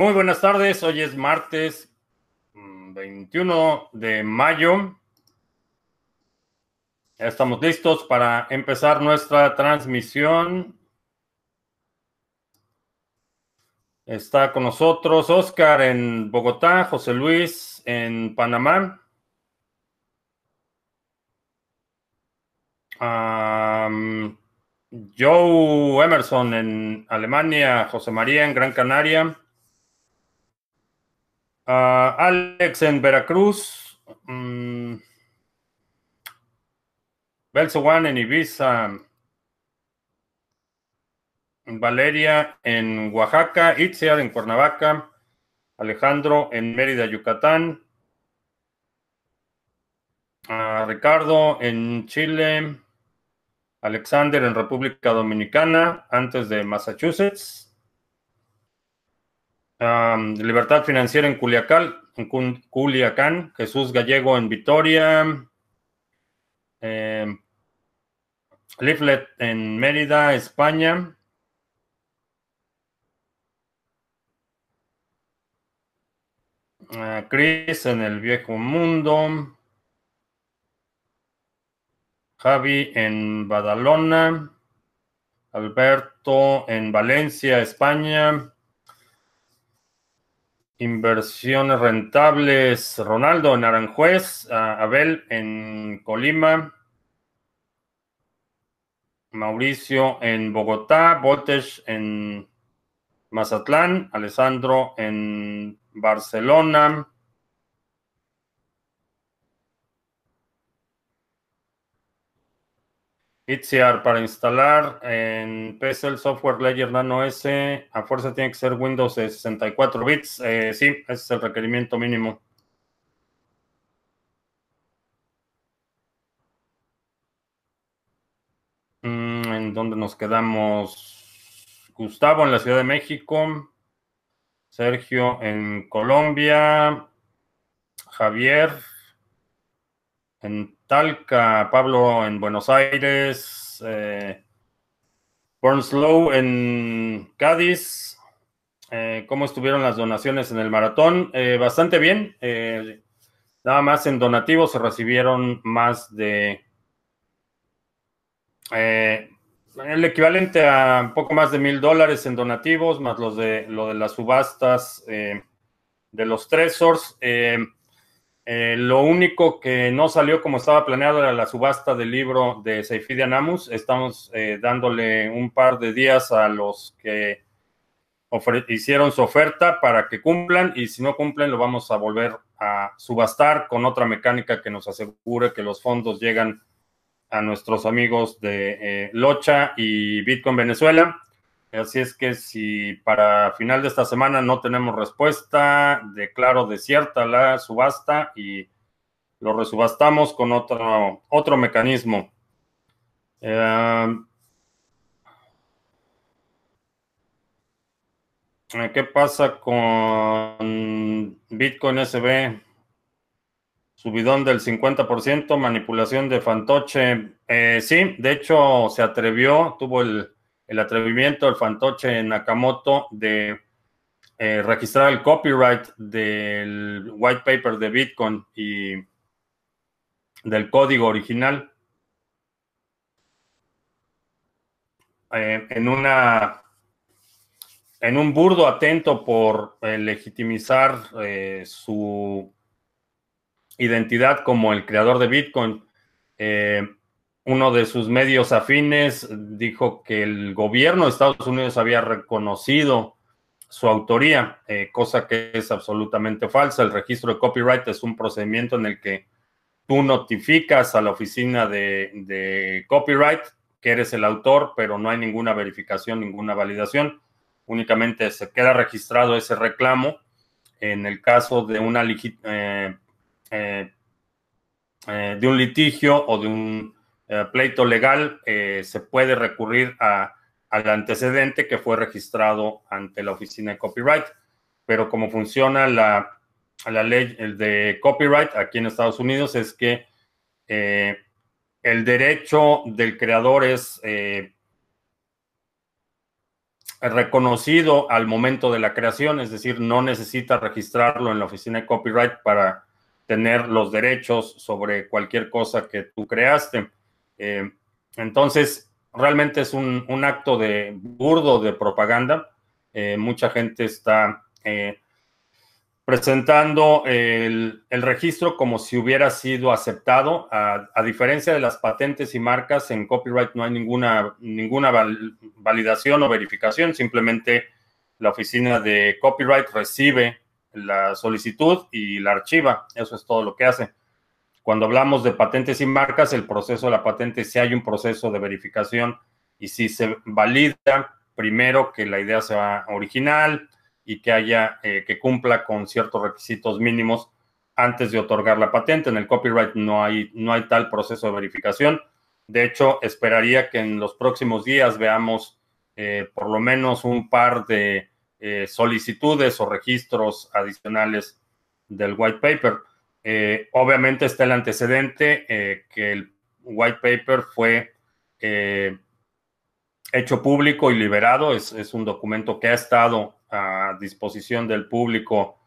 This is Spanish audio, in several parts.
Muy buenas tardes, hoy es martes 21 mm, de mayo. Ya estamos listos para empezar nuestra transmisión. Está con nosotros Oscar en Bogotá, José Luis en Panamá. Joe Emerson en Alemania, José María en Gran Canaria. Alex en Veracruz. Um, en Ibiza. Valeria en Oaxaca. Itziar en Cuernavaca. Alejandro en Mérida, Yucatán. Ricardo en Chile. Alexander en República Dominicana, antes de Massachusetts. Libertad Financiera en Culiacán, Jesús Gallego en Vitoria, eh, Leaflet en Mérida, España. Uh, Chris en el Viejo Mundo. Javi en Badalona. Alberto en Valencia, España. Inversiones rentables, Ronaldo en Aranjuez, Abel en Colima, Mauricio en Bogotá, Voltage en Mazatlán, Alessandro en Barcelona, Itziar para instalar en PC el software Ledger Nano S a fuerza tiene que ser Windows de 64 bits. Eh, sí, ese es el requerimiento mínimo. Mm, ¿En dónde nos quedamos? Gustavo en la Ciudad de México. Sergio en Colombia. Javier en Talca, Pablo en Buenos Aires, eh, Burnslow en Cádiz. Eh, ¿Cómo estuvieron las donaciones en el maratón? Eh, bastante bien. Eh, nada más en donativos se recibieron más de el equivalente a un poco más de mil dólares en donativos, más los de lo de las subastas de los Tresors. Eh, lo único que no salió como estaba planeado era la subasta del libro de Seifidia Namus. Estamos eh, dándole un par de días a los que hicieron su oferta para que cumplan y si no cumplen lo vamos a volver a subastar con otra mecánica que nos asegure que los fondos llegan a nuestros amigos de eh, Locha y Bitcoin Venezuela. Así es que si para final de esta semana no tenemos respuesta, declaro desierta la subasta y lo resubastamos con otro, otro mecanismo. Eh, ¿Qué pasa con Bitcoin SB? Subidón del 50%, manipulación de fantoche. Eh, sí, de hecho se atrevió, tuvo el el atrevimiento del fantoche Nakamoto de eh, registrar el copyright del white paper de Bitcoin y del código original eh, en una en un burdo atento por eh, legitimizar su identidad como el creador de Bitcoin uno de sus medios afines dijo que el gobierno de Estados Unidos había reconocido su autoría, eh, cosa que es absolutamente falsa. El registro de copyright es un procedimiento en el que tú notificas a la oficina de, copyright que eres el autor, pero no hay ninguna verificación, ninguna validación. Únicamente se queda registrado ese reclamo en el caso de una eh, eh, de un litigio o de un eh, pleito legal, eh, se puede recurrir al antecedente que fue registrado ante la oficina de copyright. Pero como funciona la, la ley de copyright aquí en Estados Unidos es que eh, el derecho del creador es reconocido al momento de la creación, es decir, no necesita registrarlo en la oficina de copyright para tener los derechos sobre cualquier cosa que tú creaste. Eh, entonces, realmente es un, acto de burdo de propaganda. Eh, mucha gente está eh, presentando el, registro como si hubiera sido aceptado. A, diferencia de las patentes y marcas, en copyright no hay ninguna, ninguna validación o verificación, simplemente la oficina de copyright recibe la solicitud y la archiva. Eso es todo lo que hace. Cuando hablamos de patentes y marcas, el proceso de la patente, si hay un proceso de verificación y si se valida primero que la idea sea original, y que haya, eh, que cumpla con ciertos requisitos mínimos antes de otorgar la patente. En el copyright no hay, no hay tal proceso de verificación. De hecho, esperaría que en los próximos días veamos eh, por lo menos un par de eh, solicitudes o registros adicionales del white paper. Obviamente está el antecedente que el white paper fue hecho público y liberado. Es, es, un documento que ha estado a disposición del público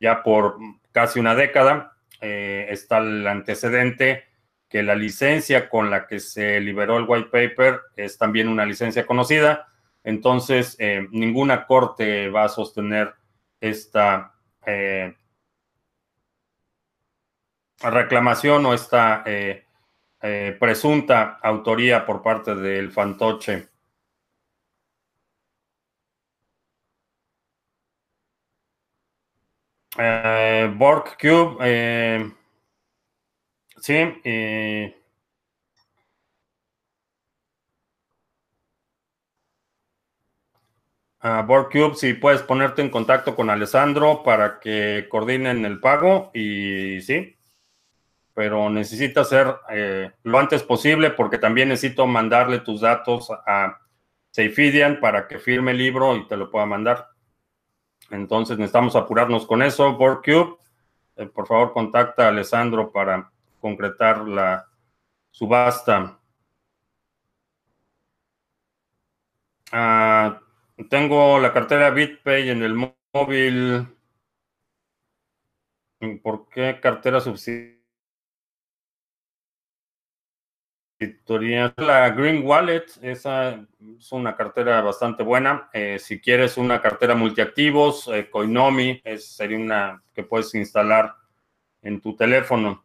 ya por casi una década. Eh, está el antecedente que la licencia con la que se liberó el white paper es también una licencia conocida. Entonces, eh, ninguna corte va a sostener esta eh, reclamación o esta presunta autoría por parte del fantoche. Eh, Borg Cube, eh, sí, eh, Borg Cube, si puedes ponerte en contacto con Alessandro para que coordinen el pago y sí, pero necesita ser eh, lo antes posible porque también necesito mandarle tus datos a Seifidian para que firme el libro y te lo pueda mandar. Entonces necesitamos apurarnos con eso. BoardCube, eh, por favor, contacta a Alessandro para concretar la subasta. Ah, tengo la cartera BitPay en el móvil. ¿Por qué cartera subsidiaria? La Green Wallet, esa es una cartera bastante buena. Eh, si quieres una cartera multiactivos, eh, Coinomi es, sería una que puedes instalar en tu teléfono.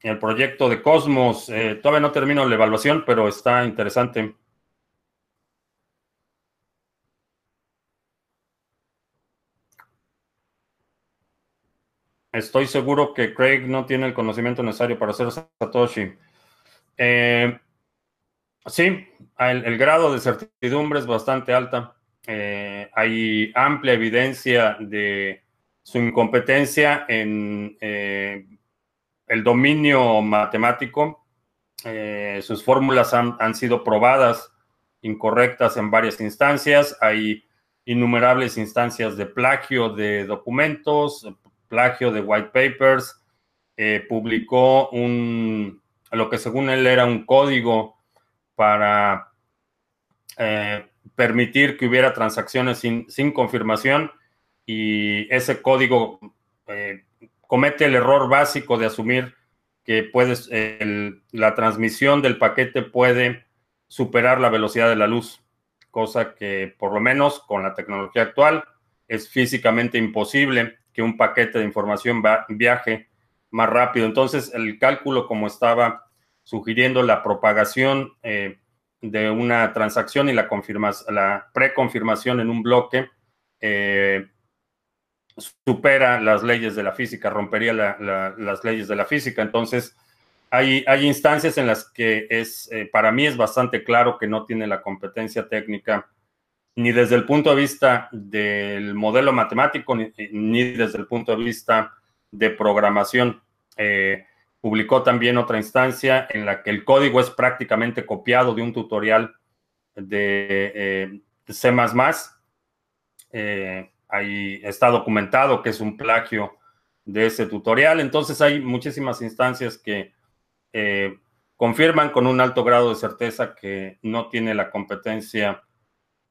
El proyecto de Cosmos, eh, todavía no termino la evaluación, pero está interesante. Estoy seguro que Craig no tiene el conocimiento necesario para ser Satoshi. Eh, sí, el, grado de certidumbre es bastante alta. Eh, hay amplia evidencia de su incompetencia en eh, el dominio matemático. sus fórmulas han, han, sido probadas incorrectas en varias instancias. Hay innumerables instancias de plagio de documentos, plagio de white papers, eh, publicó un, lo que según él era un código para eh, permitir que hubiera transacciones sin, confirmación y ese código eh, comete el error básico de asumir que puedes, la transmisión del paquete puede superar la velocidad de la luz, cosa que por lo menos con la tecnología actual es físicamente imposible que un paquete de información viaje más rápido. Entonces, el cálculo como estaba sugiriendo la propagación eh, de una transacción y la, la preconfirmación en un bloque eh, supera las leyes de la física, rompería las leyes de la física. Entonces, hay, hay instancias en las que es, eh, para mí es bastante claro que no tiene la competencia técnica ni desde el punto de vista del modelo matemático, ni, desde el punto de vista de programación. Eh, publicó también otra instancia en la que el código es prácticamente copiado de un tutorial de eh, C++. Eh, ahí está documentado que es un plagio de ese tutorial. Entonces hay muchísimas instancias que confirman con un alto grado de certeza que no tiene la competencia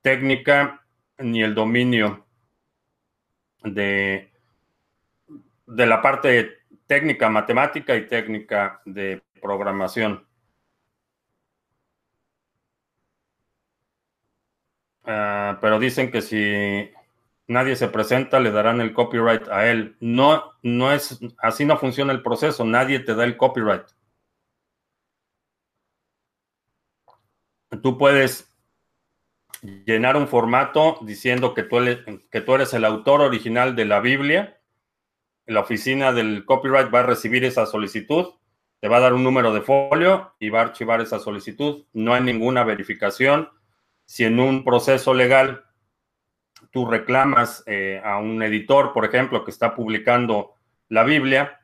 técnica ni el dominio de, de la parte técnica matemática y técnica de programación. Ah, pero dicen que si nadie se presenta, le darán el copyright a él. No, no es, así no funciona el proceso, nadie te da el copyright. Tú puedes llenar un formato diciendo que tú, eres, el autor original de la Biblia. La oficina del copyright va a recibir esa solicitud, te va a dar un número de folio y va a archivar esa solicitud. No hay ninguna verificación. Si en un proceso legal tú reclamas eh, a un editor, por ejemplo, que está publicando la Biblia,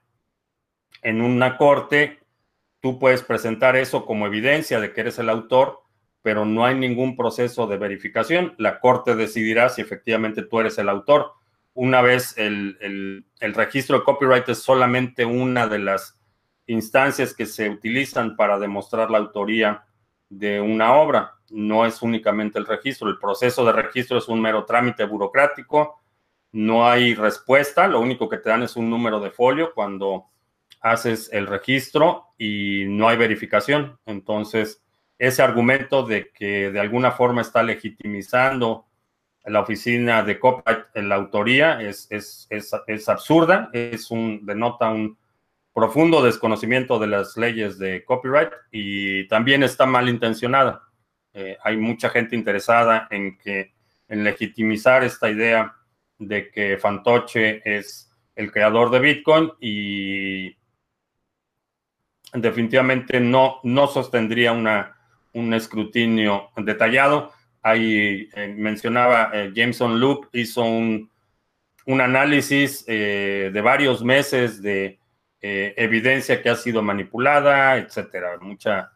en una corte, tú puedes presentar eso como evidencia de que eres el autor, pero no hay ningún proceso de verificación. La corte decidirá si efectivamente tú eres el autor. Una vez el, el registro de copyright es solamente una de las instancias que se utilizan para demostrar la autoría de una obra no es únicamente el registro. El proceso de registro es un mero trámite burocrático. No hay respuesta. Lo único que te dan es un número de folio cuando haces el registro y no hay verificación. Entonces, ese argumento de que de alguna forma está legitimizando la oficina de copyright en la autoría es, es, es absurda, es un, denota un profundo desconocimiento de las leyes de copyright y también está mal intencionada. Eh, hay mucha gente interesada en que en legitimizar esta idea de que Fantoche es el creador de Bitcoin y definitivamente no, no sostendría una, un escrutinio detallado. Ahí eh, mencionaba eh, Jameson Loop, hizo un, un análisis de varios meses de evidencia que ha sido manipulada, etcétera. Mucha,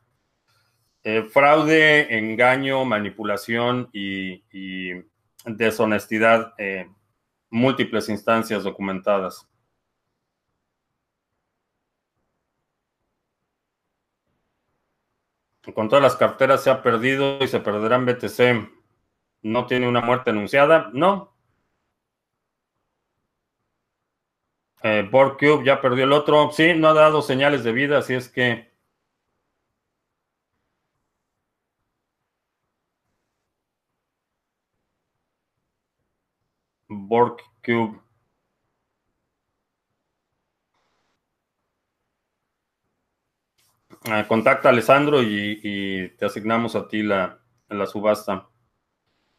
eh, fraude, engaño, manipulación y, deshonestidad, eh, múltiples instancias documentadas. Con todas las carteras se ha perdido y se perderán BTC. ¿No tiene una muerte anunciada? No. Eh, Borcube ya perdió el otro. Sí, no ha dado señales de vida, así es que Borg Cube. Ah, contacta a Alessandro y, te asignamos a ti la, la subasta.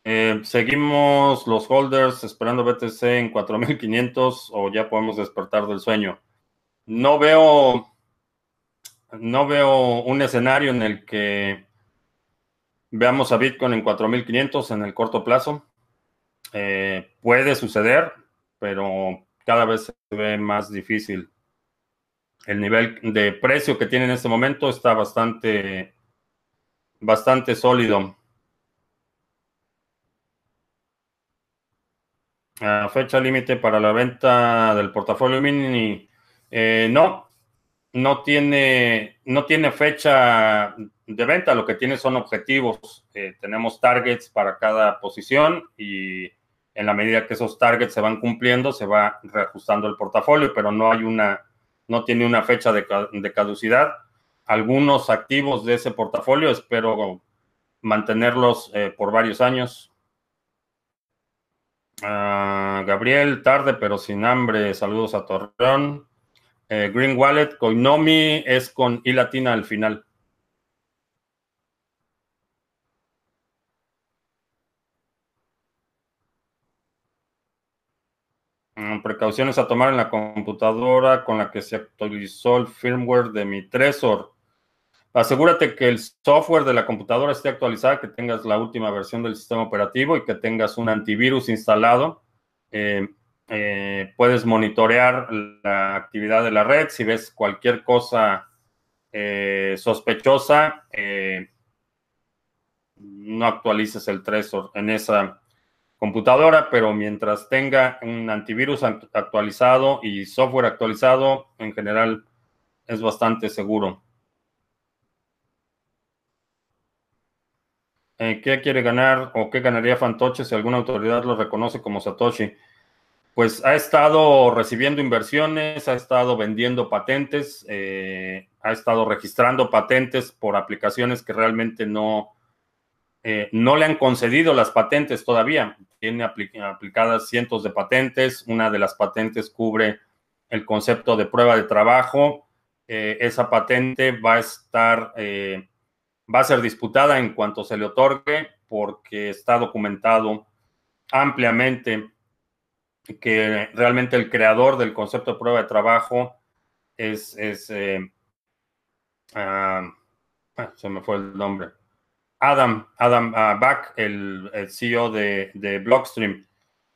Eh, seguimos los holders esperando BTC en 4500 o ya podemos despertar del sueño. No veo, no veo un escenario en el que veamos a Bitcoin en 4500 en el corto plazo. Eh, puede suceder, pero cada vez se ve más difícil. El nivel de precio que tiene en este momento está bastante, bastante sólido. fecha límite para la venta del portafolio mini. Eh, no, no tiene, no tiene fecha de venta. Lo que tiene son objetivos. Eh, tenemos targets para cada posición y en la medida que esos targets se van cumpliendo, se va reajustando el portafolio, pero no hay una, no tiene una fecha de, caducidad. Algunos activos de ese portafolio espero mantenerlos eh, por varios años. Ah, Gabriel, tarde pero sin hambre. Saludos a Torreón. Eh, Green Wallet, Coinomi es con I latina al final. Precauciones a tomar en la computadora con la que se actualizó el firmware de mi Trezor. Asegúrate que el software de la computadora esté actualizado, que tengas la última versión del sistema operativo y que tengas un antivirus instalado. Eh, eh, puedes monitorear la actividad de la red. Si ves cualquier cosa eh, sospechosa, no actualices el Trezor en esa computadora, pero mientras tenga un antivirus actualizado y software actualizado, en general es bastante seguro. Eh, ¿Qué quiere ganar o qué ganaría Fantoche si alguna autoridad lo reconoce como Satoshi? Pues ha estado recibiendo inversiones, ha estado vendiendo patentes, eh, ha estado registrando patentes por aplicaciones que realmente no, eh, no le han concedido las patentes todavía. Tiene aplicadas cientos de patentes. Una de las patentes cubre el concepto de prueba de trabajo. esa patente va a estar va a ser disputada en cuanto se le otorgue porque está documentado ampliamente que realmente el creador del concepto de prueba de trabajo es, eh, ah, ah, se me fue el nombre, Adam, Adam uh, Back, el, CEO de, Blockstream.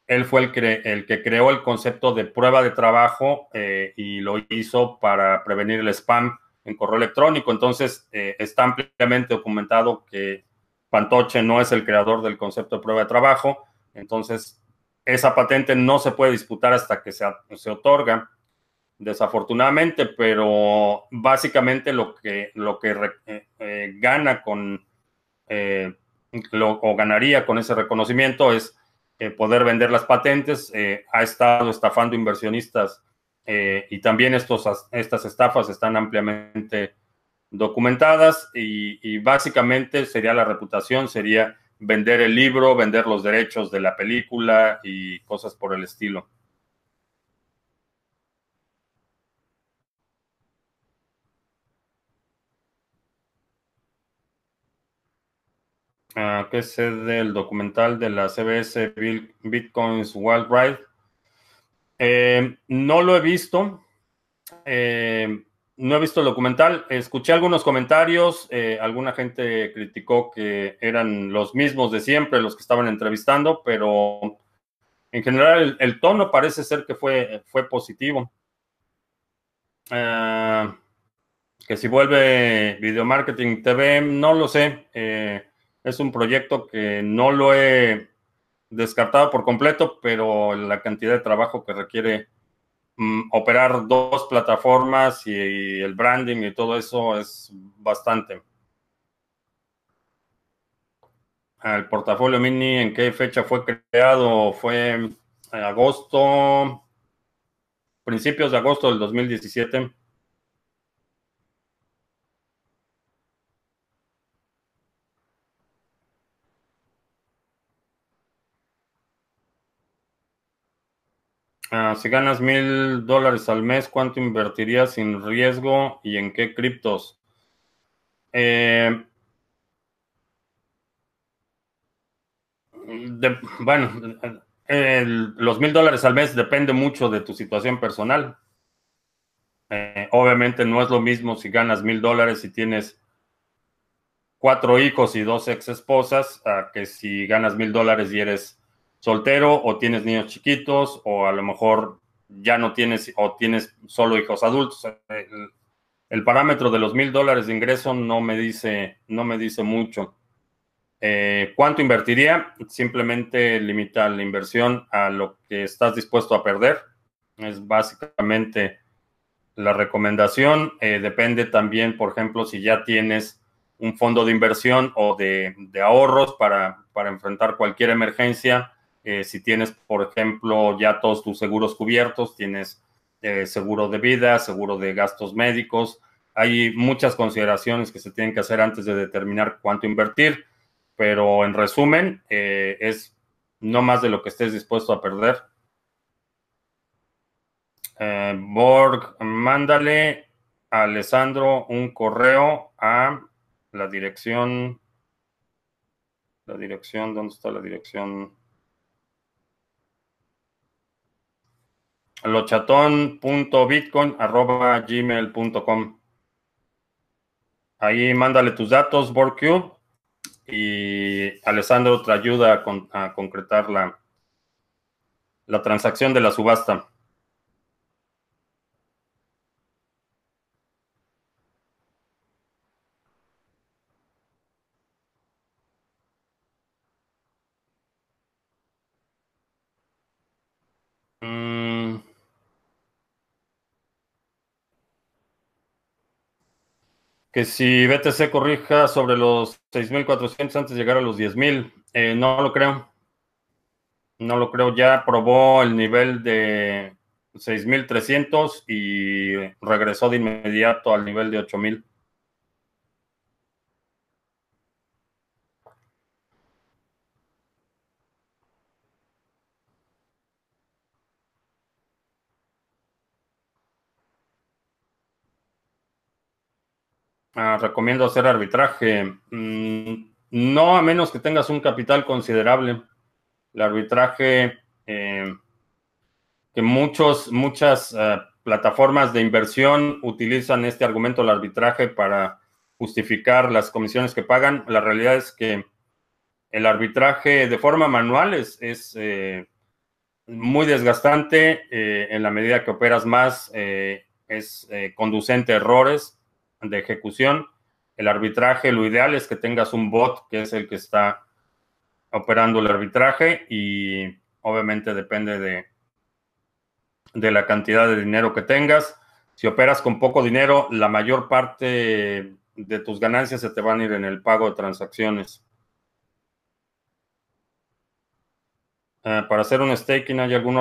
Él fue el, el, que creó el concepto de prueba de trabajo eh, y lo hizo para prevenir el spam en correo electrónico. Entonces, eh, está ampliamente documentado que Pantoche no es el creador del concepto de prueba de trabajo. Entonces, esa patente no se puede disputar hasta que se, se otorga, desafortunadamente, pero básicamente lo que, lo que eh, eh, gana con, lo, o ganaría con ese reconocimiento es poder vender las patentes. ha estado estafando inversionistas eh, y también estos, estas estafas están ampliamente documentadas y, básicamente sería la reputación, sería vender el libro, vender los derechos de la película y cosas por el estilo. Ah, ¿Qué es del documental de la CBS Bitcoins Wild Ride? Eh, no lo he visto. Eh, no he visto el documental. Escuché algunos comentarios. Eh, alguna gente criticó que eran los mismos de siempre los que estaban entrevistando, pero en general el, tono parece ser que fue, fue positivo. que si vuelve Video Marketing TV, no lo sé. Es un proyecto que no lo he descartado por completo, pero la cantidad de trabajo que requiere mm, operar dos plataformas y, el branding y todo eso es bastante. El portafolio mini, ¿en qué fecha fue creado? Fue en agosto, principios de agosto del 2017. Ah, si ganas mil dólares al mes, ¿cuánto invertirías sin riesgo y en qué criptos? Eh, bueno, los mil dólares al mes depende mucho de tu situación personal. Eh, obviamente no es lo mismo si ganas mil dólares y tienes cuatro hijos y dos ex esposas, que si ganas mil dólares y eres soltero o tienes niños chiquitos o a lo mejor ya no tienes o tienes solo hijos adultos. El, parámetro de los mil dólares de ingreso no me dice, no me dice mucho. Eh, ¿Cuánto invertiría? Simplemente limita la inversión a lo que estás dispuesto a perder. Es básicamente la recomendación. Eh, depende también, por ejemplo, si ya tienes un fondo de inversión o de, ahorros para, para enfrentar cualquier emergencia eh, si tienes, por ejemplo, ya todos tus seguros cubiertos, tienes eh, seguro de vida, seguro de gastos médicos. Hay muchas consideraciones que se tienen que hacer antes de determinar cuánto invertir, pero en resumen, eh, es no más de lo que estés dispuesto a perder. Borg, mándale a Alessandro un correo a la dirección. La dirección, ¿dónde está la dirección? lochatón.bitcoin.gmail.com Ahí mándale tus datos, BoardCube, y Alessandro te ayuda a, concretar la, la transacción de la subasta. Que si BTC corrija sobre los 6.400 antes de llegar a los 10.000, eh, no lo creo. No lo creo. Ya probó el nivel de 6.300 y regresó de inmediato al nivel de 8.000. Ah, recomiendo hacer arbitraje. Mm, no a menos que tengas un capital considerable. El arbitraje, eh, que muchos, muchas eh, plataformas de inversión utilizan este argumento del arbitraje para justificar las comisiones que pagan. La realidad es que el arbitraje de forma manual es, eh, muy desgastante. en la medida que operas más, es conducente a errores de ejecución. El arbitraje, lo ideal es que tengas un bot que es el que está operando el arbitraje y obviamente depende de, de la cantidad de dinero que tengas. Si operas con poco dinero, la mayor parte de tus ganancias se te van a ir en el pago de transacciones. Eh, para hacer un staking, ¿hay algún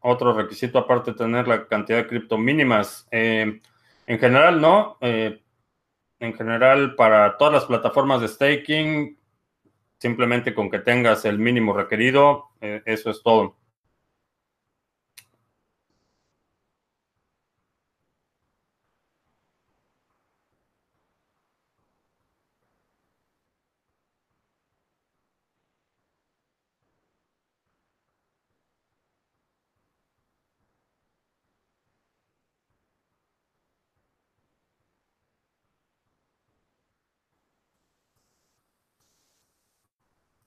otro requisito aparte de tener la cantidad de cripto mínimas? Eh, en general, no. Eh, en general, para todas las plataformas de staking, simplemente con que tengas el mínimo requerido, eh, eso es todo.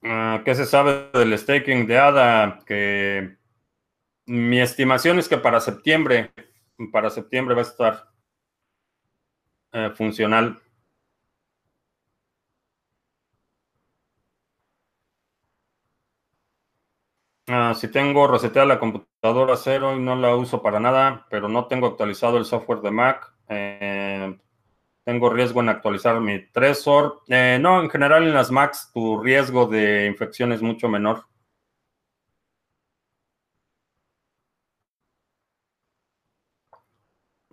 Ah, ¿Qué se sabe del staking de ADA? Que mi estimación es que para septiembre, para septiembre va a estar eh, funcional. Ah, si tengo reseteada la computadora cero y no la uso para nada, pero no tengo actualizado el software de Mac, eh, tengo riesgo en actualizar mi Trezor. Eh, no, en general en las Macs tu riesgo de infección es mucho menor.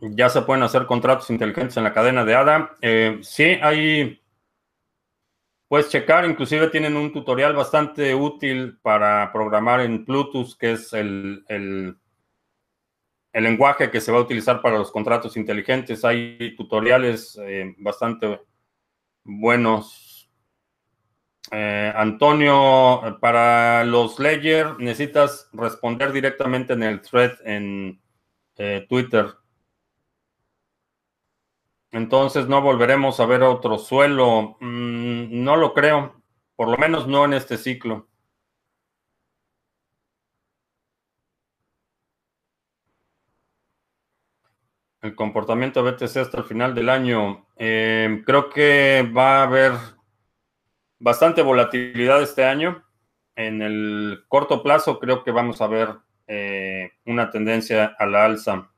Ya se pueden hacer contratos inteligentes en la cadena de ADA. Eh, sí, hay... Puedes checar, inclusive tienen un tutorial bastante útil para programar en Bluetooth, que es el el lenguaje que se va a utilizar para los contratos inteligentes. Hay tutoriales eh, bastante buenos. Eh, Antonio, para los Ledger necesitas responder directamente en el thread en eh, Twitter. Entonces no volveremos a ver otro suelo. Mm, no lo creo. Por lo menos no en este ciclo. El comportamiento BTC hasta el final del año. Eh, creo que va a haber bastante volatilidad este año. En el corto plazo creo que vamos a ver eh, una tendencia a la alza.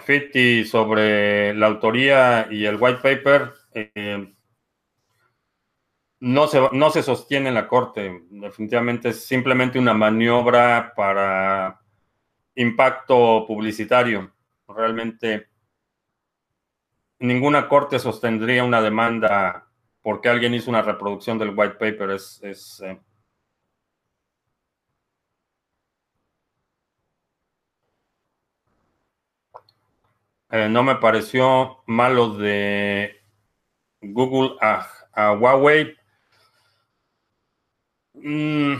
Fiti sobre la autoría y el white paper eh, no, se, no se sostiene en la corte. Definitivamente es simplemente una maniobra para impacto publicitario. Realmente ninguna corte sostendría una demanda porque alguien hizo una reproducción del white paper. Es, es eh, Eh, no me pareció malo de Google a, Huawei. Mm,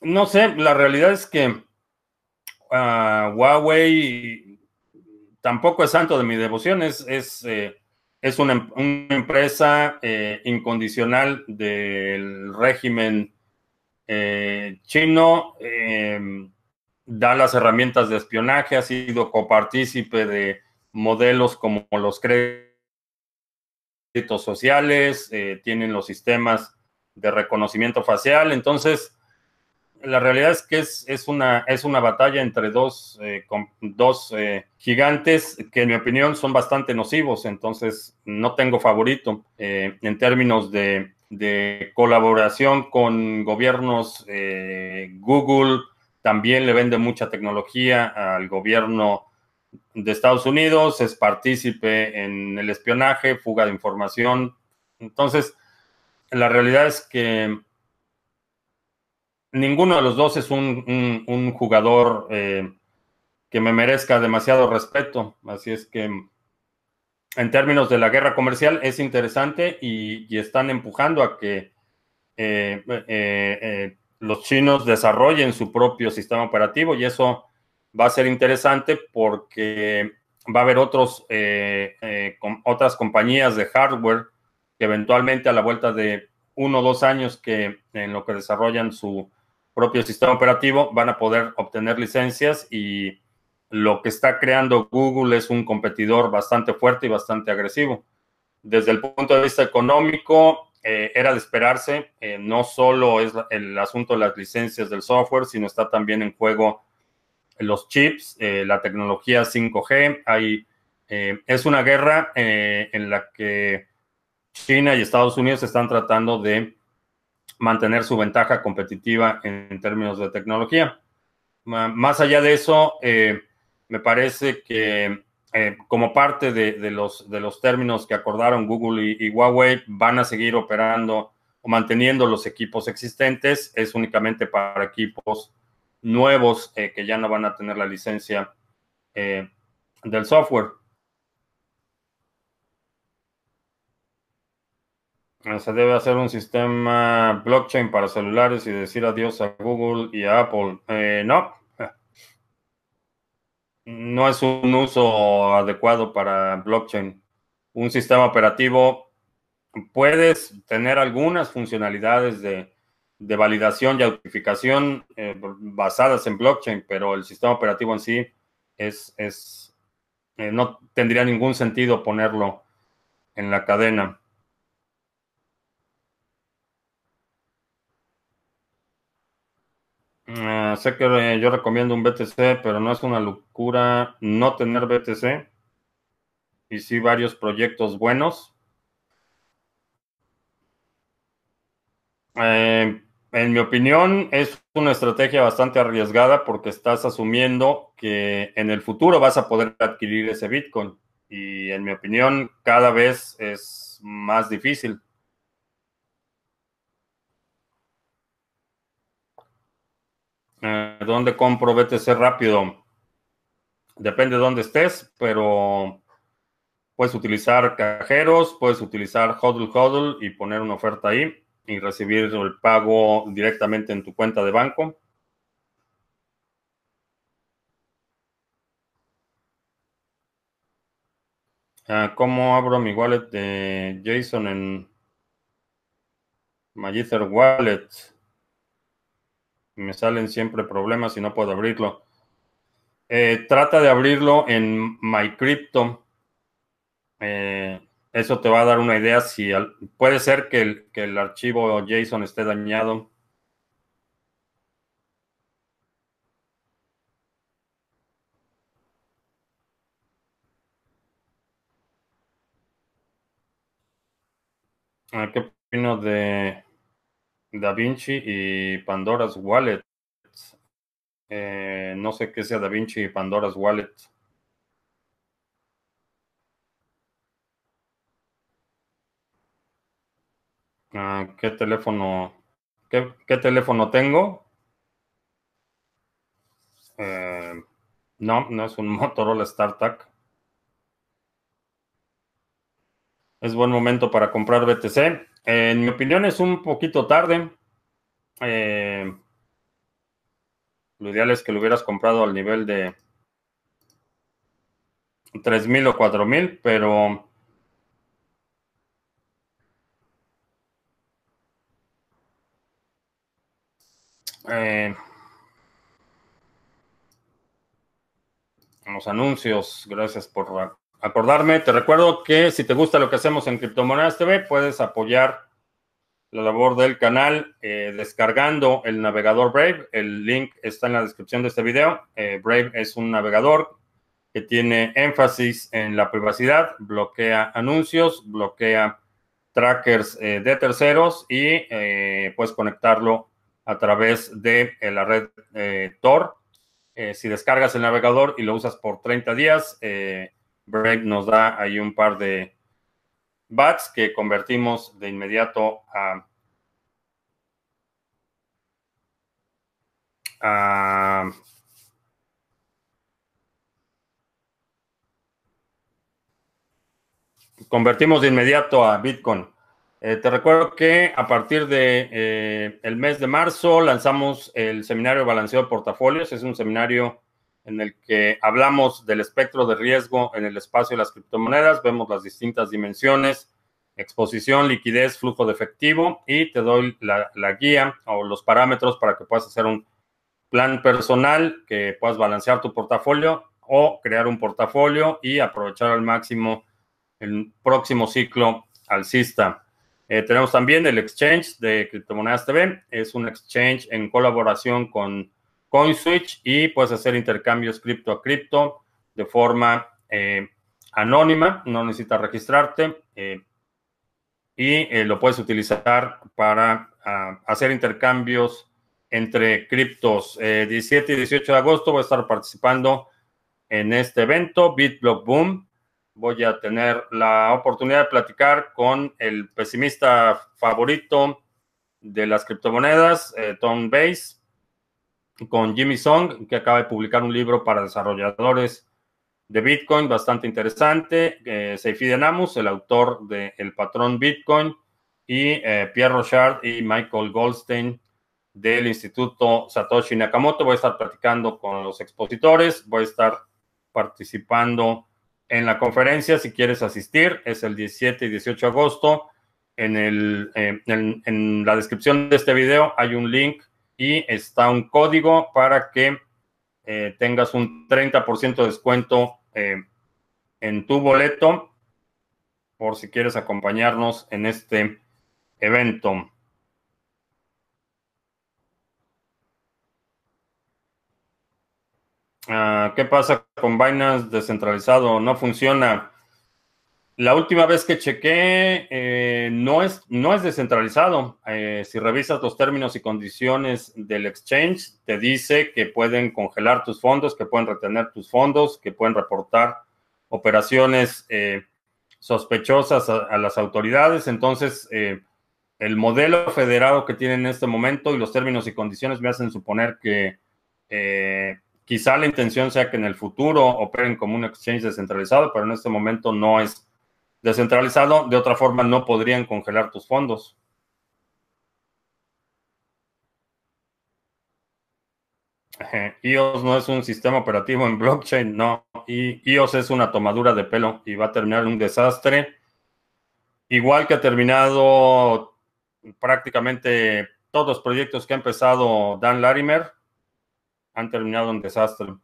no sé, la realidad es que ah, Huawei tampoco es santo de mi devoción, es, es, eh, una, empresa eh, incondicional del régimen chino da las herramientas de espionaje, ha sido copartícipe de modelos como los créditos sociales, eh, tienen los sistemas de reconocimiento facial. Entonces, la realidad es que es, una, es una batalla entre dos, eh, dos eh, gigantes que en mi opinión son bastante nocivos, entonces no tengo favorito en términos de, de, colaboración con gobiernos. Google también le vende mucha tecnología al gobierno de Estados Unidos, es partícipe en el espionaje, fuga de información. Entonces, la realidad es que ninguno de los dos es un, jugador eh, que me merezca demasiado respeto. Así es que en términos de la guerra comercial es interesante y, están empujando a que eh, eh, los chinos desarrollen su propio sistema operativo y eso va a ser interesante porque va a haber otros, otras compañías de hardware que eventualmente a la vuelta de uno o dos años que en lo que desarrollan su propio sistema operativo van a poder obtener licencias y lo que está creando Google es un competidor bastante fuerte y bastante agresivo. Desde el punto de vista económico, eh, era de esperarse, eh, no solo es el asunto de las licencias del software, sino está también en juego los chips, eh, la tecnología 5G. Hay, es una guerra en la que China y Estados Unidos están tratando de mantener su ventaja competitiva en, términos de tecnología. Más allá de eso, me parece que eh, como parte de, los, de los términos que acordaron Google y, Huawei, van a seguir operando o manteniendo los equipos existentes. Es únicamente para equipos nuevos eh, que ya no van a tener la licencia del software. Se debe hacer un sistema blockchain para celulares y decir adiós a Google y a Apple. Eh, no. No es un uso adecuado para blockchain. Un sistema operativo puedes tener algunas funcionalidades de, validación y autentificación eh, basadas en blockchain, pero el sistema operativo en sí es, es eh, no tendría ningún sentido ponerlo en la cadena. Sé que eh, yo recomiendo un BTC, pero no es una locura no tener BTC. Y sí, varios proyectos buenos. Eh, en mi opinión, es una estrategia bastante arriesgada porque estás asumiendo que en el futuro vas a poder adquirir ese Bitcoin. Y en mi opinión, cada vez es más difícil. Eh, ¿Dónde compro BTC rápido? Depende de dónde estés, pero puedes utilizar cajeros, puedes utilizar HODL HODL y poner una oferta ahí y recibir el pago directamente en tu cuenta de banco. Ah, ¿Cómo abro mi wallet de JSON en Magither Wallet? Me salen siempre problemas y no puedo abrirlo. Eh, trata de abrirlo en MyCrypto. Eh, eso te va a dar una idea si puede ser que el, que el archivo JSON esté dañado. Ah, ¿Qué opino de Da Vinci y Pandora's Wallet. Eh, no sé qué sea Da Vinci y Pandora's Wallet. Ah, ¿Qué teléfono? ¿Qué, teléfono tengo? Eh, no, no es un Motorola StarTAC. Es buen momento para comprar BTC. En mi opinión es un poquito tarde. Eh, lo ideal es que lo hubieras comprado al nivel de 3.000 o 4.000, pero... Eh, los anuncios, gracias por acordarme. Te recuerdo que si te gusta lo que hacemos en Criptomonedas TV, puedes apoyar la labor del canal eh, descargando el navegador Brave. El link está en la descripción de este video. Eh, Brave es un navegador que tiene énfasis en la privacidad, bloquea anuncios, bloquea trackers eh, de terceros y puedes conectarlo a través de la red Tor. si descargas el navegador y lo usas por 30 días, Brave nos da ahí un par de bats que convertimos de inmediato a, convertimos de inmediato a Bitcoin. Eh, te recuerdo que a partir de eh, el mes de marzo lanzamos el seminario Balanceo de Portafolios. Es un seminario en el que hablamos del espectro de riesgo en el espacio de las criptomonedas, vemos las distintas dimensiones, exposición, liquidez, flujo de efectivo y te doy la, guía o los parámetros para que puedas hacer un plan personal, que puedas balancear tu portafolio o crear un portafolio y aprovechar al máximo el próximo ciclo alcista. Eh, tenemos también el exchange de Criptomonedas TV. Es un exchange en colaboración con CoinSwitch y puedes hacer intercambios cripto a cripto de forma eh, anónima, no necesitas registrarte eh, y eh, lo puedes utilizar para ah, hacer intercambios entre criptos. 17 y 18 de agosto voy a estar participando en este evento, BitBlock Boom. Voy a tener la oportunidad de platicar con el pesimista favorito de las criptomonedas, Tom Base con Jimmy Song, que acaba de publicar un libro para desarrolladores de Bitcoin bastante interesante. Eh, Seifi Namus, el autor de El Patrón Bitcoin, y eh, Pierre Rochard y Michael Goldstein del Instituto Satoshi Nakamoto. Voy a estar platicando con los expositores, voy a estar participando en la conferencia. Si quieres asistir, es el 17 y 18 de agosto. Eh, en la descripción de este video hay un link y está un código para que eh, tengas un 30% de descuento eh, en tu boleto por si quieres acompañarnos en este evento. Ah, ¿Qué pasa con Binance descentralizado? No funciona. La última vez que chequé, eh, no, es, no es descentralizado. Eh, si revisas los términos y condiciones del exchange, te dice que pueden congelar tus fondos, que pueden retener tus fondos, que pueden reportar operaciones eh, sospechosas a, las autoridades. Entonces, el modelo federado que tienen en este momento y los términos y condiciones me hacen suponer que quizá la intención sea que en el futuro operen como un exchange descentralizado, pero en este momento no es descentralizado, de otra forma no podrían congelar tus fondos. iOS no es un sistema operativo en blockchain, no. Y iOS es una tomadura de pelo y va a terminar en un desastre. Igual que ha terminado prácticamente todos los proyectos que ha empezado Dan Larimer, han terminado en desastre.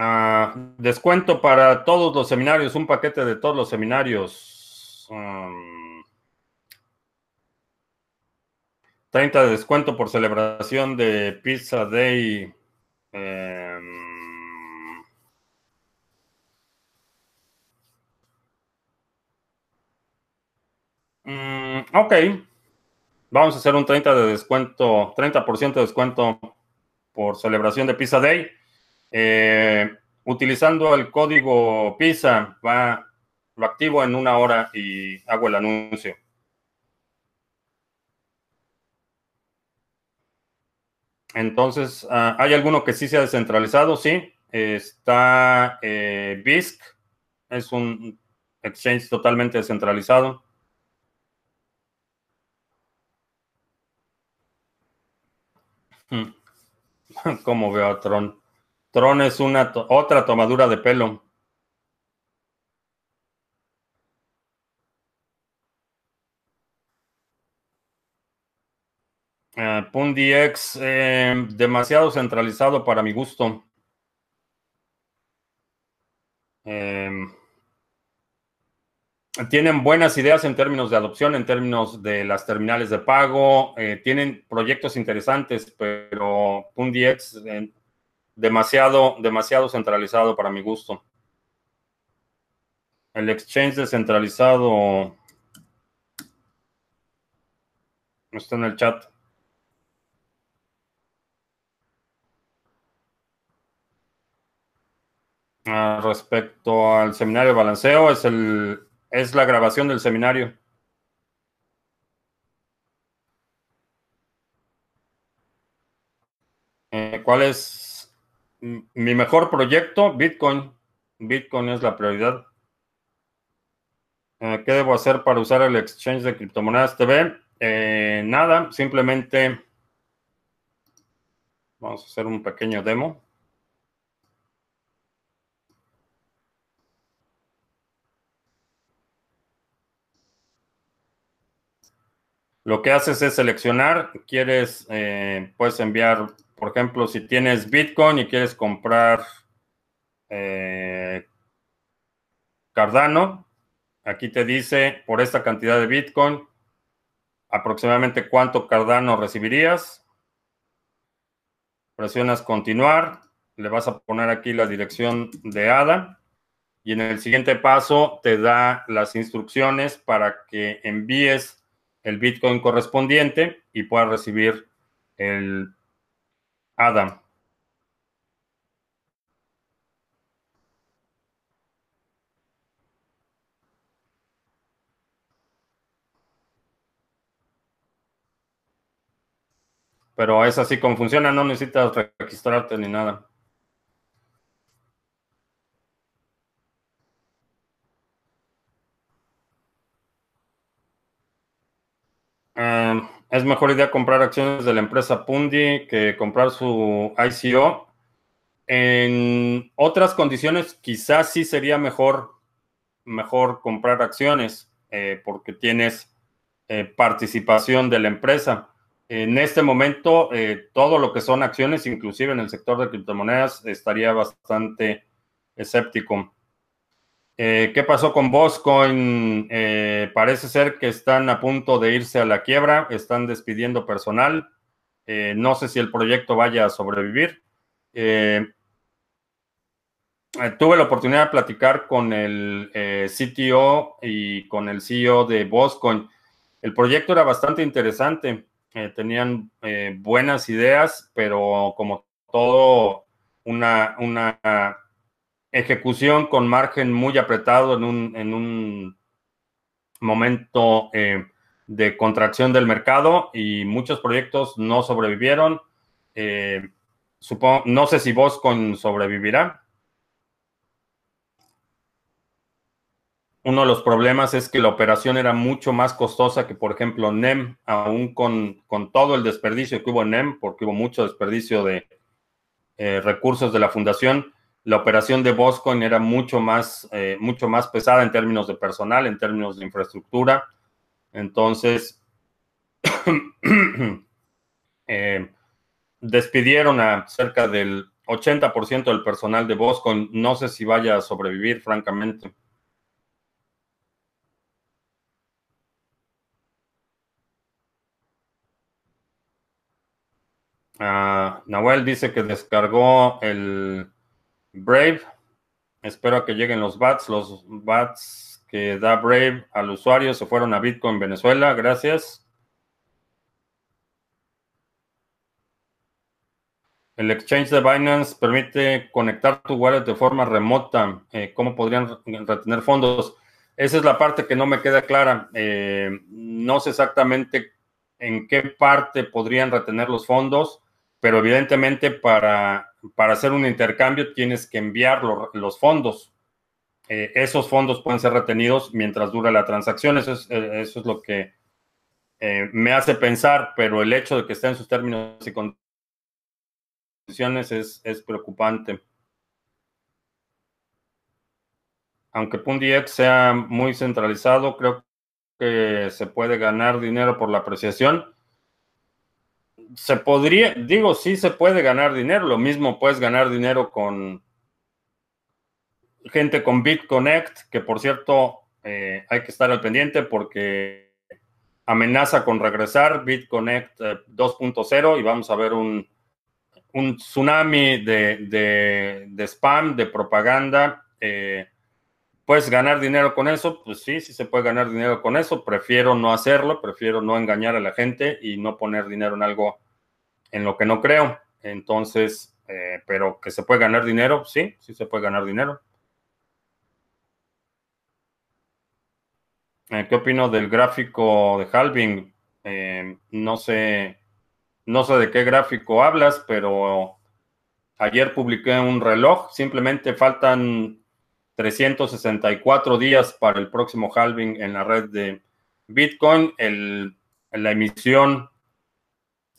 Ah, descuento para todos los seminarios, un paquete de todos los seminarios. 30 de descuento por celebración de Pizza Day. Mm, ok. Vamos a hacer un 30 de descuento, 30% de descuento por celebración de Pizza Day. Eh, utilizando el código PISA, va, lo activo en una hora y hago el anuncio. Entonces, ah, ¿hay alguno que sí sea descentralizado? Sí. Está eh, BISC, es un exchange totalmente descentralizado. Hmm. ¿Cómo veo a Tron? Tron es una otra tomadura de pelo. Eh, demasiado centralizado para mi gusto. Em, tienen buenas ideas en términos de adopción, en términos de las terminales de pago, eh, tienen proyectos interesantes, pero PundiX demasiado, demasiado centralizado para mi gusto. El exchange descentralizado está en el chat. Ah, respecto al seminario de balanceo, es, el, es la grabación del seminario. Eh, ¿Cuál es mi mejor proyecto? Bitcoin. Bitcoin es la prioridad. Eh, ¿Qué debo hacer para usar el exchange de criptomonedas TV? Eh, nada, simplemente vamos a hacer un pequeño demo. Lo que haces es seleccionar, quieres, eh, puedes enviar, por ejemplo, si tienes Bitcoin y quieres comprar eh, Cardano, aquí te dice por esta cantidad de Bitcoin, aproximadamente cuánto Cardano recibirías. Presionas continuar, le vas a poner aquí la dirección de ADA y en el siguiente paso te da las instrucciones para que envíes el Bitcoin correspondiente y pueda recibir el ADA. Pero es así como funciona, no necesitas registrarte ni nada. Eh, es mejor idea comprar acciones de la empresa Pundi que comprar su ICO. En otras condiciones, quizás sí sería mejor, mejor comprar acciones eh, porque tienes eh, participación de la empresa. En este momento, todo lo que son acciones, inclusive en el sector de criptomonedas, estaría bastante escéptico. Eh, ¿Qué pasó con Boscoin? Eh, parece ser que están a punto de irse a la quiebra, están despidiendo personal. Eh, no sé si el proyecto vaya a sobrevivir. tuve la oportunidad de platicar con el CTO y con el CEO de Boscoin. El proyecto era bastante interesante. tenían buenas ideas, pero como todo, una, una ejecución con margen muy apretado en un, en un momento eh, de contracción del mercado y muchos proyectos no sobrevivieron. Eh, supongo, no sé si Boscon sobrevivirá. Uno de los problemas es que la operación era mucho más costosa que, por ejemplo, NEM, aún con, con todo el desperdicio que hubo en NEM, porque hubo mucho desperdicio de eh, recursos de la fundación la operación de Boscoin era mucho más, eh, mucho más pesada en términos de personal, en términos de infraestructura. Entonces, eh, despidieron a cerca del 80% del personal de Boscoin. No sé si vaya a sobrevivir, francamente. Uh, Nahuel dice que descargó el Brave. Espero que lleguen los bats. Los bats que da Brave al usuario se fueron a Bitcoin Venezuela. Gracias. El exchange de Binance permite conectar tu wallet de forma remota. Eh, ¿Cómo podrían retener fondos? Esa es la parte que no me queda clara. Eh, no sé exactamente en qué parte podrían retener los fondos, pero evidentemente para para hacer un intercambio tienes que enviar los fondos. Eh, esos fondos pueden ser retenidos mientras dura la transacción. Eso es, eh, eso es lo que eh, me hace pensar, pero el hecho de que esté en sus términos y condiciones es, es preocupante. Aunque PundiX sea muy centralizado, creo que se puede ganar dinero por la apreciación se podría, digo, sí se puede ganar dinero. Lo mismo puedes ganar dinero con gente con BitConnect, que por cierto eh, hay que estar al pendiente porque amenaza con regresar BitConnect 2.0 eh, y vamos a ver un, un tsunami de, de, spam, de propaganda. Eh, ¿Puedes ganar dinero con eso? Pues sí, sí se puede ganar dinero con eso. Prefiero no hacerlo, prefiero no engañar a la gente y no poner dinero en algo en lo que no creo. Entonces, eh, pero que se puede ganar dinero, sí, sí se puede ganar dinero. Eh, ¿Qué opino del gráfico de halving? Eh, no sé, no sé de qué gráfico hablas, pero ayer publiqué un reloj. Simplemente faltan 364 días para el próximo halving en la red de Bitcoin. la emisión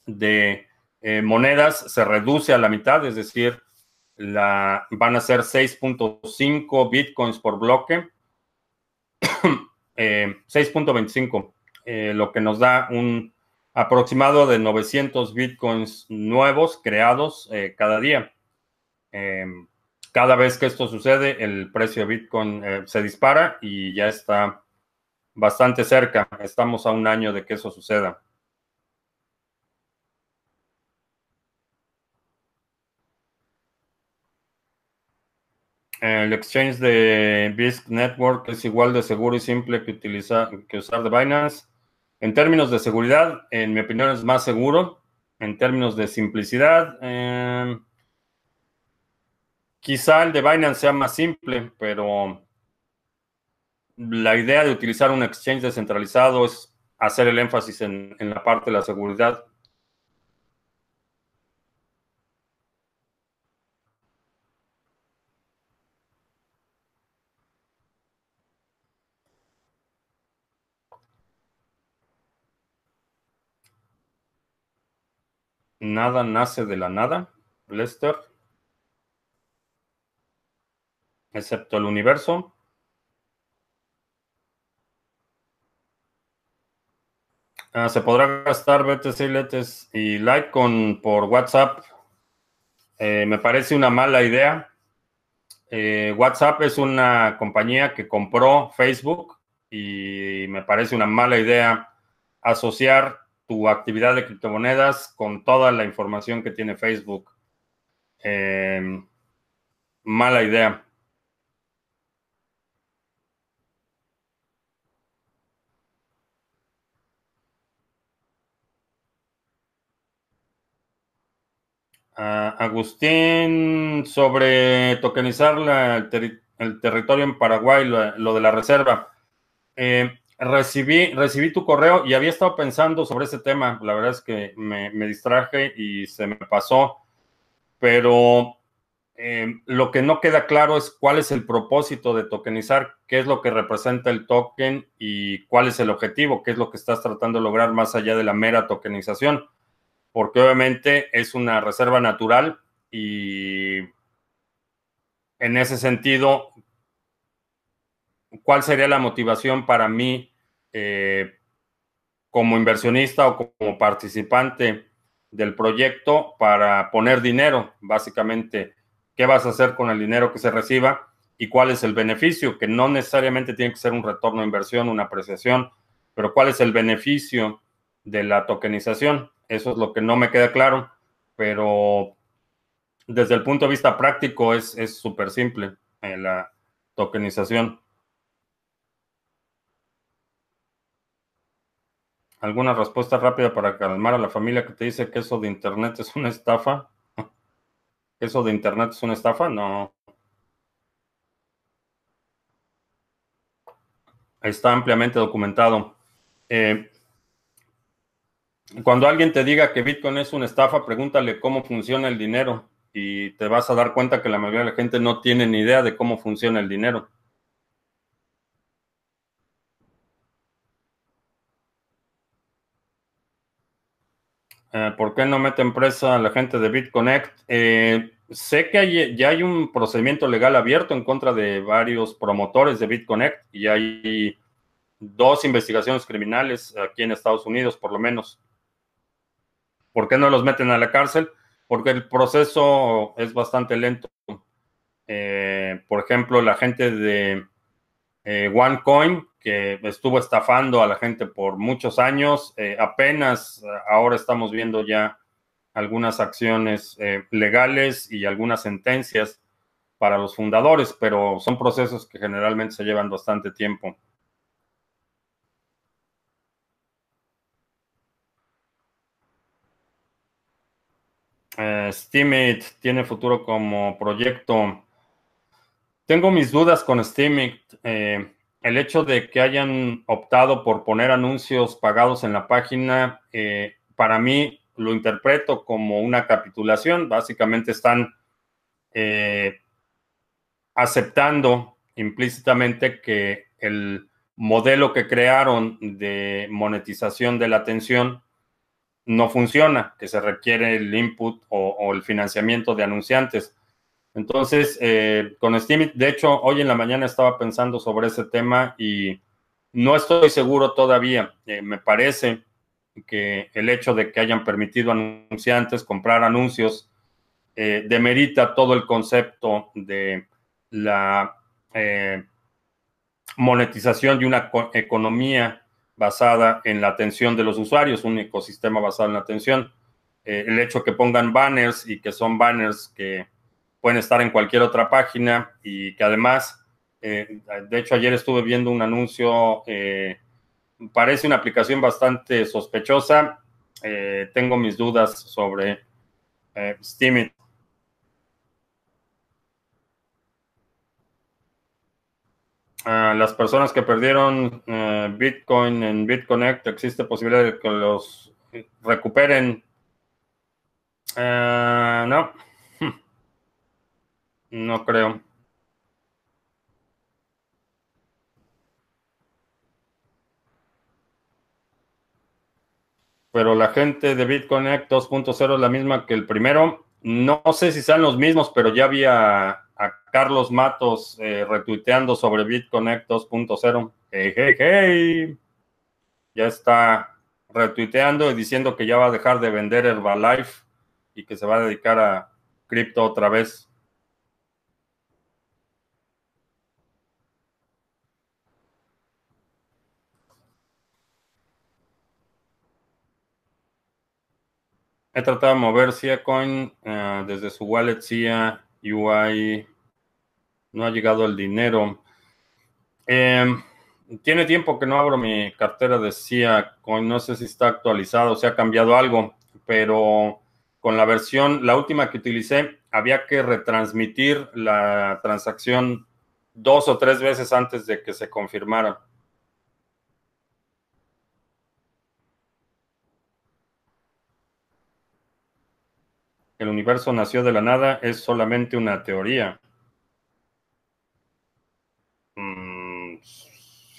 de eh, monedas se reduce a la mitad, es decir, la, van a ser 6.5 bitcoins por bloque, 6.25, eh, eh, lo que nos da un aproximado de 900 bitcoins nuevos creados cada día. Cada vez que esto sucede, el precio de bitcoin se dispara y ya está bastante cerca. Estamos a un año de que eso suceda. El exchange de BISC Network es igual de seguro y simple que, utilizar, que usar de Binance. En términos de seguridad, en mi opinión es más seguro. En términos de simplicidad, em, quizá el de Binance sea más simple, pero la idea de utilizar un exchange descentralizado es hacer el énfasis en la parte de la seguridad. Nada nace de la nada, Lester. Excepto el universo. Ah, se podrá gastar BTC, Letes y Litecoin por WhatsApp. Eh, me parece una mala idea. Eh, WhatsApp es una compañía que compró Facebook y me parece una mala idea asociar tu actividad de criptomonedas con toda la información que tiene Facebook. Em, mala idea. Agustín, sobre tokenizar el, territorio en Paraguay, lo, de la reserva. Eh, Recibí, recibí tu correo y había estado pensando sobre ese tema. La verdad es que me, distraje y se me pasó. Pero eh, lo que no queda claro es cuál es el propósito de tokenizar, qué es lo que representa el token y cuál es el objetivo, qué es lo que estás tratando de lograr más allá de la mera tokenización. Porque obviamente es una reserva natural y en ese sentido, ¿cuál sería la motivación para mí eh, como inversionista o como participante del proyecto para poner dinero? Básicamente, ¿qué vas a hacer con el dinero que se reciba y cuál es el beneficio? Que no necesariamente tiene que ser un retorno de inversión, una apreciación, pero cuál es el beneficio de la tokenización. Eso es lo que no me queda claro, pero desde el punto de vista práctico es súper simple eh, la tokenización. ¿Alguna respuesta rápida para calmar a la familia que te dice que eso de Internet es una estafa? ¿Eso de Internet es una estafa? No. Está ampliamente documentado. Eh, cuando alguien te diga que Bitcoin es una estafa, pregúntale cómo funciona el dinero y te vas a dar cuenta que la mayoría de la gente no tiene ni idea de cómo funciona el dinero. Eh, ¿Por qué no meten presa a la gente de BitConnect? Eh, sé que ya hay un procedimiento legal abierto en contra de varios promotores de BitConnect y hay dos investigaciones criminales aquí en Estados Unidos, por lo menos. ¿Por qué no los meten a la cárcel? Porque el proceso es bastante lento. Eh, por ejemplo, la gente de eh, OneCoin, que estuvo estafando a la gente por muchos años, eh, apenas ahora estamos viendo ya algunas acciones legales y algunas sentencias para los fundadores, pero son procesos que generalmente se llevan bastante tiempo. Steemit tiene futuro como proyecto. Tengo mis dudas con Steemit. Eh, el hecho de que hayan optado por poner anuncios pagados en la página, eh, para mí lo interpreto como una capitulación. Básicamente están eh, aceptando implícitamente que el modelo que crearon de monetización de la atención no funciona, que se requiere el input o, el financiamiento de anunciantes. Entonces, eh, con Steam, de hecho, hoy en la mañana estaba pensando sobre ese tema y no estoy seguro todavía. Eh, me parece que el hecho de que hayan permitido anunciantes comprar anuncios eh, demerita todo el concepto de la monetización de una economía basada en la atención de los usuarios, un ecosistema basado en la atención. Eh, el hecho que pongan banners y que son banners que pueden estar en cualquier otra página y que además, eh, de hecho ayer estuve viendo un anuncio, eh, parece una aplicación bastante sospechosa. tengo mis dudas sobre Steam las personas que perdieron eh, Bitcoin en BitConnect, ¿existe posibilidad de que los recuperen? Eh, no. No creo. Pero la gente de BitConnect 2.0 es la misma que el primero. No sé si sean los mismos, pero ya había Carlos Matos eh, retuiteando sobre BitConnect 2.0. Hey, hey, hey. Ya está retuiteando y diciendo que ya va a dejar de vender Herbalife y que se va a dedicar a cripto otra vez. He tratado de mover SIA Coin eh, desde su wallet SIA UI, no ha llegado el dinero. Em, tiene tiempo que no abro mi cartera de CIA, no sé si está actualizado, si ha cambiado algo, pero con la versión, la última que utilicé, había que retransmitir la transacción dos o tres veces antes de que se confirmara. el universo nació de la nada es solamente una teoría. Mm,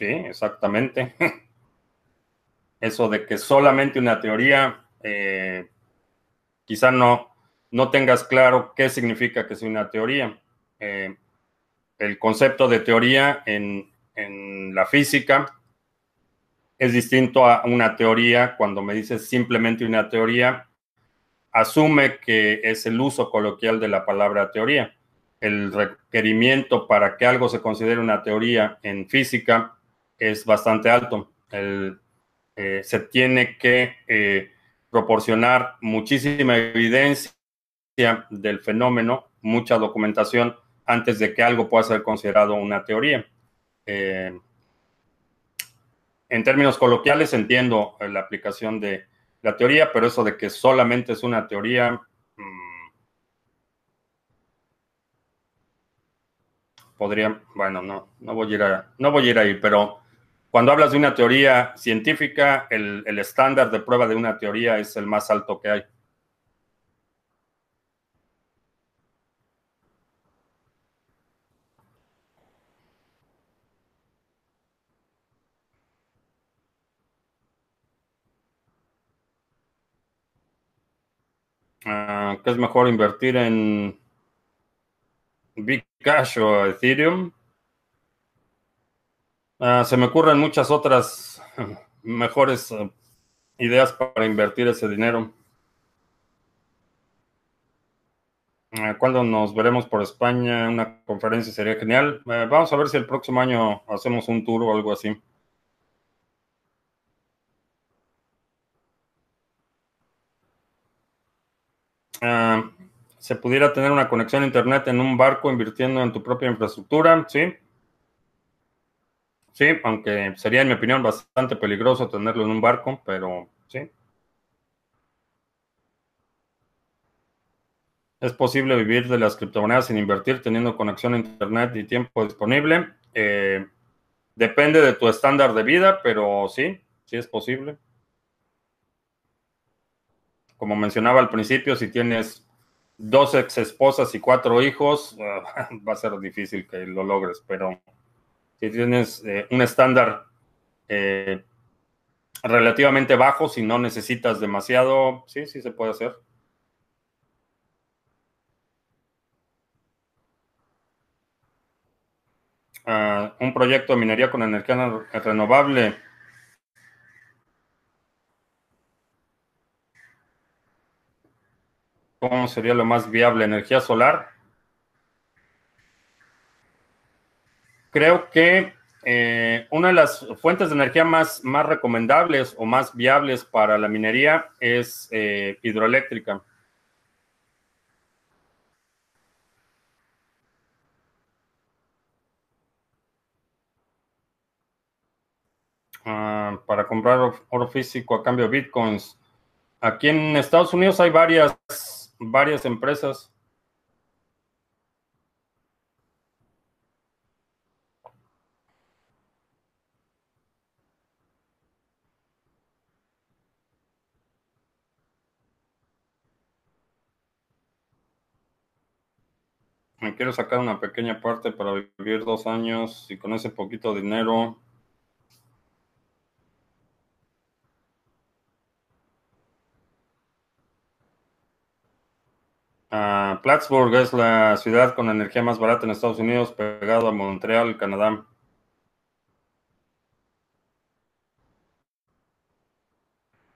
sí, exactamente. Eso de que solamente una teoría, eh, quizá no, no tengas claro qué significa que sea una teoría. Eh, el concepto de teoría en, en la física es distinto a una teoría cuando me dices simplemente una teoría asume que es el uso coloquial de la palabra teoría. El requerimiento para que algo se considere una teoría en física es bastante alto. Eh, se tiene que eh, proporcionar muchísima evidencia del fenómeno, mucha documentación, antes de que algo pueda ser considerado una teoría. Eh, en términos coloquiales entiendo la aplicación de la teoría, pero eso de que solamente es una teoría, mm, podría, bueno, no, no voy a ir a, no voy a ir ahí, pero cuando hablas de una teoría científica, el, estándar de prueba de una teoría es el más alto que hay. Ah, ¿Qué es mejor invertir en Big Cash o Ethereum? Ah, se me ocurren muchas otras mejores eh, ideas para invertir ese dinero. Eh, ¿Cuándo nos veremos por España? Una conferencia sería genial. Eh, vamos a ver si el próximo año hacemos un tour o algo así. Ah, ¿Se pudiera tener una conexión a Internet en un barco invirtiendo en tu propia infraestructura? Sí. Sí, aunque sería, en mi opinión, bastante peligroso tenerlo en un barco, pero sí. ¿Es posible vivir de las criptomonedas sin invertir teniendo conexión a Internet y tiempo disponible? Eh, depende de tu estándar de vida, pero sí, sí es posible. Como mencionaba al principio, si tienes dos ex esposas y cuatro hijos, va a ser difícil que lo logres, pero si tienes eh, un estándar eh, relativamente bajo, si no necesitas demasiado, sí, sí se puede hacer. Ah, un proyecto de minería con energía renovable. ¿Cómo sería lo más viable? ¿Energía solar? Creo que eh, una de las fuentes de energía más, más recomendables o más viables para la minería es eh, hidroeléctrica. Ah, para comprar oro físico a cambio de bitcoins. Aquí en Estados Unidos hay varias, varias empresas. Me quiero sacar una pequeña parte para vivir dos años y con ese poquito dinero Uh, Plattsburgh es la ciudad con energía más barata en Estados Unidos, pegado a Montreal, Canadá.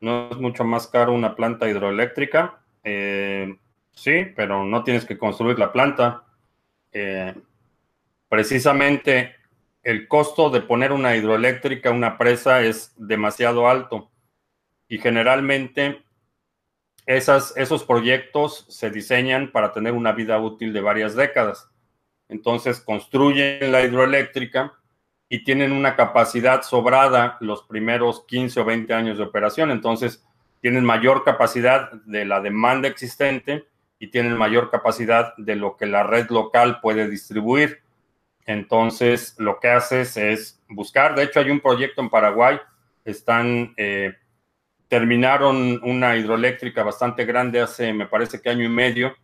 No es mucho más caro una planta hidroeléctrica. Eh, sí, pero no tienes que construir la planta. Eh, precisamente el costo de poner una hidroeléctrica, una presa, es demasiado alto. Y generalmente esos proyectos se diseñan para tener una vida útil de varias décadas. Entonces construyen la hidroeléctrica y tienen una capacidad sobrada los primeros 15 o 20 años de operación. Entonces tienen mayor capacidad de la demanda existente y tienen mayor capacidad de lo que la red local puede distribuir. Entonces lo que haces es buscar, de hecho hay un proyecto en Paraguay, están... Eh, terminaron una hidroeléctrica bastante grande hace, me parece que año y medio,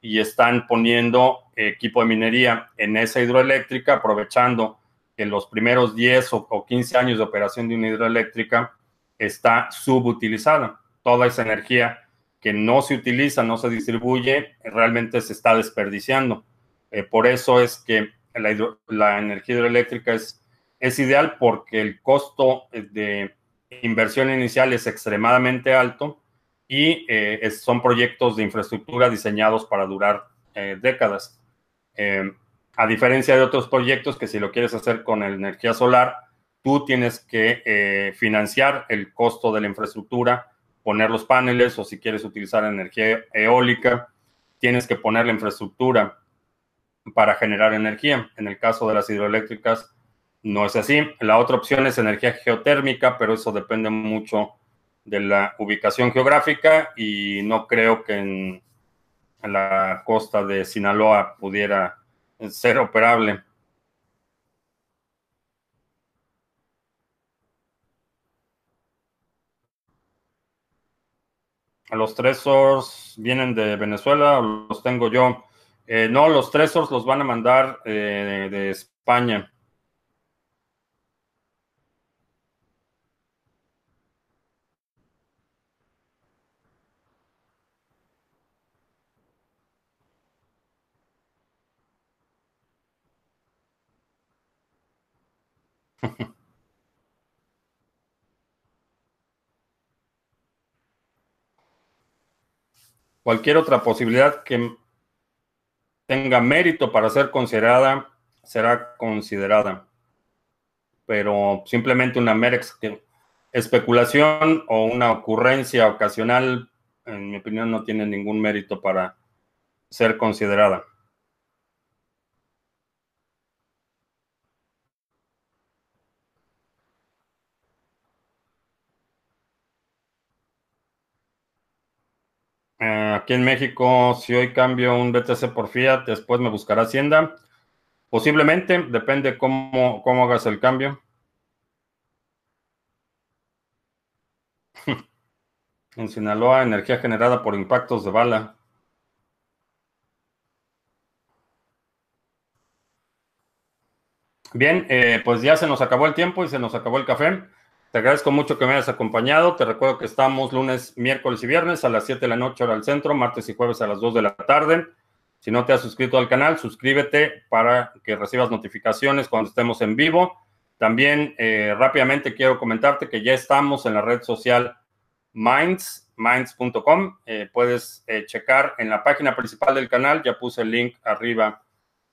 y están poniendo equipo de minería en esa hidroeléctrica, aprovechando que los primeros 10 o 15 años de operación de una hidroeléctrica está subutilizada. Toda esa energía que no se utiliza, no se distribuye, realmente se está desperdiciando. Eh, por eso es que la, energía hidroeléctrica es, ideal porque el costo de inversión inicial es extremadamente alto y eh, son proyectos de infraestructura diseñados para durar eh, décadas. Eh, a diferencia de otros proyectos que si lo quieres hacer con energía solar, tú tienes que financiar el costo de la infraestructura, poner los paneles o si quieres utilizar energía eólica, tienes que poner la infraestructura para generar energía. En el caso de las hidroeléctricas, no es así. La otra opción es energía geotérmica, pero eso depende mucho de la ubicación geográfica y no creo que en, la costa de Sinaloa pudiera ser operable. Los Tresors vienen de Venezuela los tengo yo. Eh, no, los Tresors los van a mandar eh, de España. Cualquier otra posibilidad que tenga mérito para ser considerada, será considerada. Pero simplemente una mera especulación o una ocurrencia ocasional, en mi opinión, no tiene ningún mérito para ser considerada. Eh, aquí en México, si hoy cambio un BTC por Fiat, después me buscará Hacienda. Posiblemente, depende cómo, cómo hagas el cambio. en Sinaloa, energía generada por impactos de bala. Bien, eh, pues ya se nos acabó el tiempo y se nos acabó el café. Te agradezco mucho que me hayas acompañado. Te recuerdo que estamos lunes, miércoles y viernes a las 7 de la noche hora al centro, martes y jueves a las 2 de la tarde. Si no te has suscrito al canal, suscríbete para que recibas notificaciones cuando estemos en vivo. También eh, rápidamente quiero comentarte que ya estamos en la red social Minds, minds.com. Eh, puedes eh, checar en la página principal del canal, ya puse el link arriba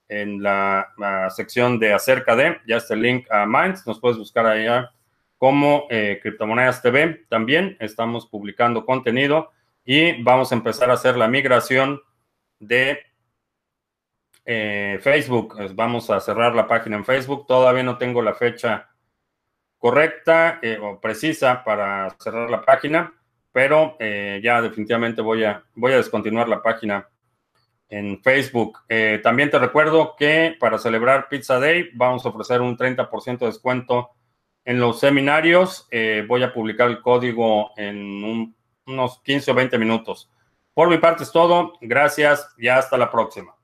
en la, la sección de acerca de, ya está el link a Minds, nos puedes buscar allá como eh, Criptomonedas TV. También estamos publicando contenido y vamos a empezar a hacer la migración de eh, Facebook. Vamos a cerrar la página en Facebook. Todavía no tengo la fecha correcta eh, o precisa para cerrar la página, pero ya definitivamente voy a, voy a descontinuar la página en Facebook. también te recuerdo que para celebrar Pizza Day vamos a ofrecer un 30% de descuento en los seminarios eh, voy a publicar el código en unos 15 o 20 minutos. Por mi parte es todo. Gracias y hasta la próxima.